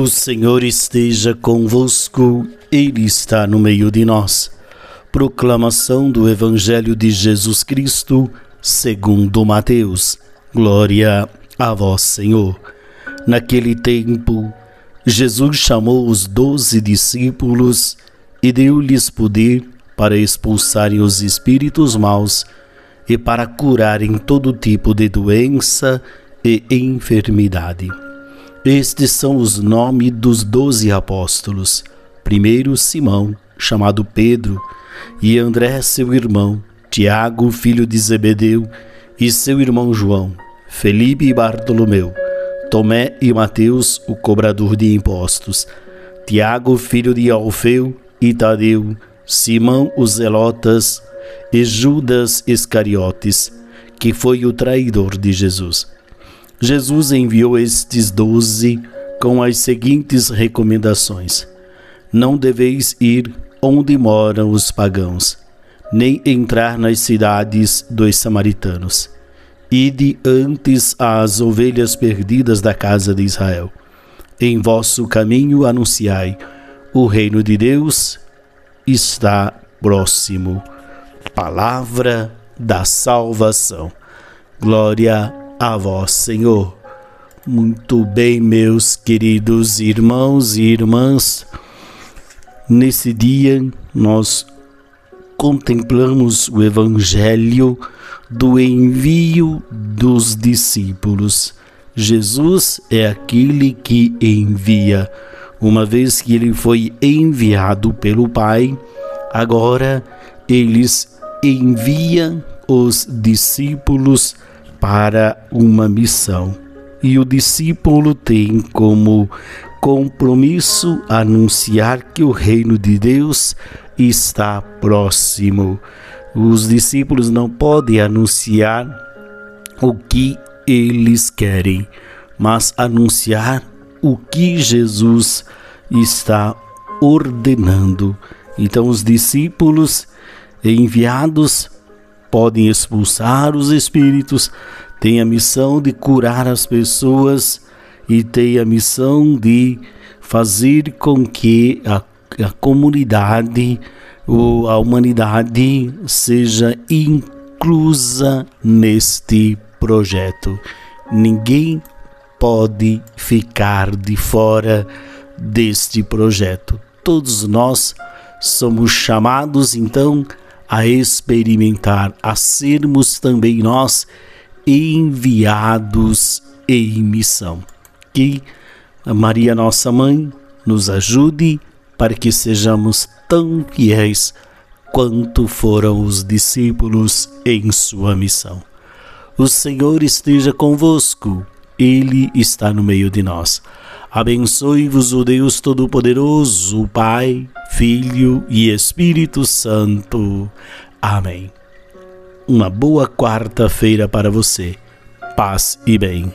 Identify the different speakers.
Speaker 1: O Senhor esteja convosco, Ele está no meio de nós. Proclamação do Evangelho de Jesus Cristo, segundo Mateus. Glória a vós, Senhor. Naquele tempo, Jesus chamou os doze discípulos e deu-lhes poder para expulsarem os espíritos maus e para curarem todo tipo de doença e enfermidade. Estes são os nomes dos doze apóstolos. Primeiro, Simão, chamado Pedro, e André, seu irmão, Tiago, filho de Zebedeu, e seu irmão João, Felipe e Bartolomeu, Tomé e Mateus, o cobrador de impostos, Tiago, filho de Alfeu, e Tadeu, Simão, os Zelotas, e Judas Iscariotes, que foi o traidor de Jesus. Jesus enviou estes doze com as seguintes recomendações: Não deveis ir onde moram os pagãos, nem entrar nas cidades dos samaritanos. Ide antes às ovelhas perdidas da casa de Israel. Em vosso caminho anunciai: o reino de Deus está próximo. Palavra da salvação. Glória a vós, Senhor. Muito bem, meus queridos irmãos e irmãs, nesse dia nós contemplamos o Evangelho do envio dos discípulos. Jesus é aquele que envia. Uma vez que ele foi enviado pelo Pai, agora eles enviam os discípulos para uma missão. E o discípulo tem como compromisso anunciar que o reino de Deus está próximo. Os discípulos não podem anunciar o que eles querem, mas anunciar o que Jesus está ordenando. Então, os discípulos enviados podem expulsar os espíritos, têm a missão de curar as pessoas e têm a missão de fazer com que a, a comunidade ou a humanidade seja inclusa neste projeto. Ninguém pode ficar de fora deste projeto. Todos nós somos chamados então a experimentar, a sermos também nós enviados em missão. Que Maria, nossa mãe, nos ajude para que sejamos tão fiéis quanto foram os discípulos em sua missão. O Senhor esteja convosco, Ele está no meio de nós. Abençoe-vos o Deus Todo-Poderoso, Pai, Filho e Espírito Santo. Amém. Uma boa quarta-feira para você. Paz e bem.